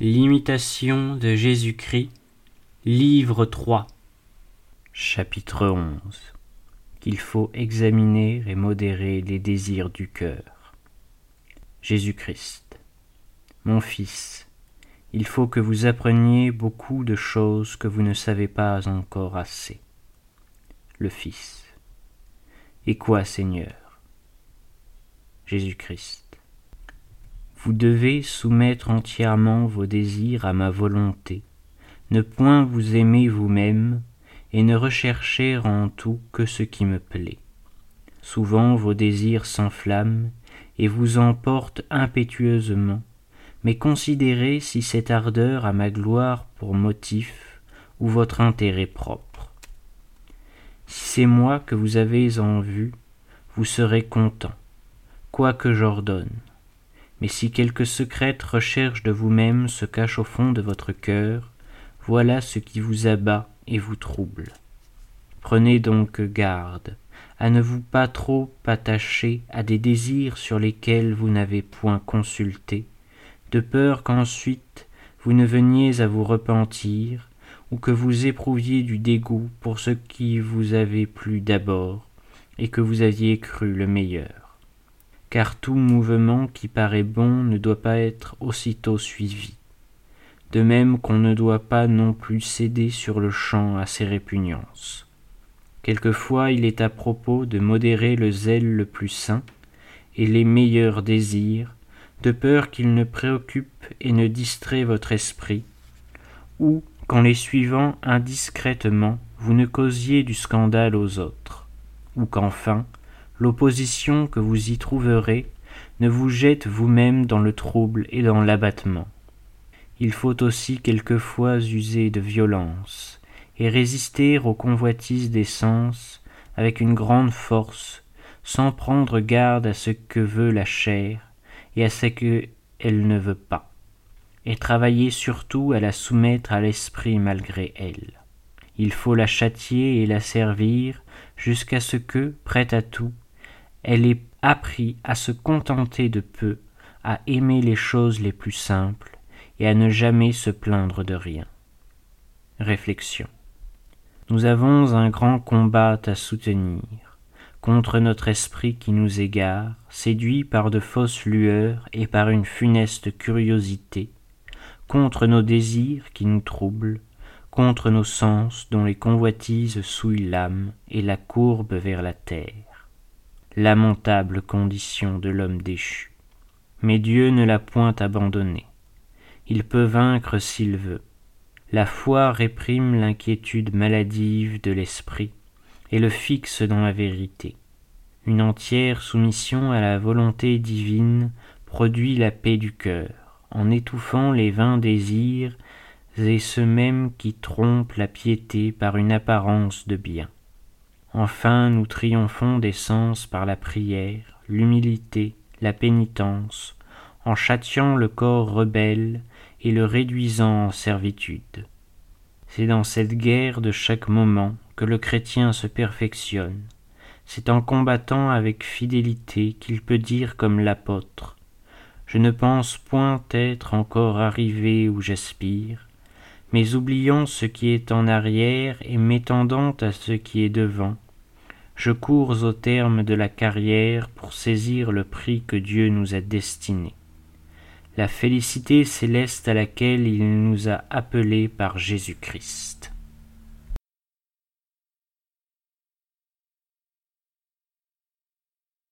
L'imitation de Jésus-Christ, livre 3, chapitre 11 Qu'il faut examiner et modérer les désirs du cœur. Jésus-Christ, mon Fils, il faut que vous appreniez beaucoup de choses que vous ne savez pas encore assez. Le Fils. Et quoi, Seigneur? Jésus-Christ. Vous devez soumettre entièrement vos désirs à ma volonté, ne point vous aimer vous-même, et ne rechercher en tout que ce qui me plaît. Souvent vos désirs s'enflamment et vous emportent impétueusement, mais considérez si cette ardeur a ma gloire pour motif ou votre intérêt propre. Si c'est moi que vous avez en vue, vous serez content, quoi que j'ordonne. Mais si quelque secrète recherche de vous-même se cache au fond de votre cœur, voilà ce qui vous abat et vous trouble. Prenez donc garde à ne vous pas trop attacher à des désirs sur lesquels vous n'avez point consulté, de peur qu'ensuite vous ne veniez à vous repentir, ou que vous éprouviez du dégoût pour ce qui vous avait plu d'abord, et que vous aviez cru le meilleur car tout mouvement qui paraît bon ne doit pas être aussitôt suivi, de même qu'on ne doit pas non plus céder sur le champ à ses répugnances. Quelquefois il est à propos de modérer le zèle le plus saint et les meilleurs désirs, de peur qu'ils ne préoccupent et ne distraient votre esprit, ou qu'en les suivant indiscrètement vous ne causiez du scandale aux autres, ou qu'enfin l'opposition que vous y trouverez ne vous jette vous-même dans le trouble et dans l'abattement. Il faut aussi quelquefois user de violence et résister aux convoitises des sens avec une grande force, sans prendre garde à ce que veut la chair et à ce qu'elle ne veut pas, et travailler surtout à la soumettre à l'esprit malgré elle. Il faut la châtier et la servir jusqu'à ce que, prête à tout, elle ait appris à se contenter de peu, à aimer les choses les plus simples et à ne jamais se plaindre de rien. Réflexion. Nous avons un grand combat à soutenir contre notre esprit qui nous égare, séduit par de fausses lueurs et par une funeste curiosité, contre nos désirs qui nous troublent, contre nos sens dont les convoitises souillent l'âme et la courbent vers la terre lamentable condition de l'homme déchu. Mais Dieu ne l'a point abandonné. Il peut vaincre s'il veut. La foi réprime l'inquiétude maladive de l'esprit et le fixe dans la vérité. Une entière soumission à la volonté divine produit la paix du cœur, en étouffant les vains désirs et ceux mêmes qui trompent la piété par une apparence de bien. Enfin nous triomphons des sens par la prière, l'humilité, la pénitence, en châtiant le corps rebelle et le réduisant en servitude. C'est dans cette guerre de chaque moment que le chrétien se perfectionne. C'est en combattant avec fidélité qu'il peut dire comme l'apôtre Je ne pense point être encore arrivé où j'aspire, mais oubliant ce qui est en arrière et m'étendant à ce qui est devant, je cours au terme de la carrière pour saisir le prix que Dieu nous a destiné, la félicité céleste à laquelle il nous a appelés par Jésus-Christ.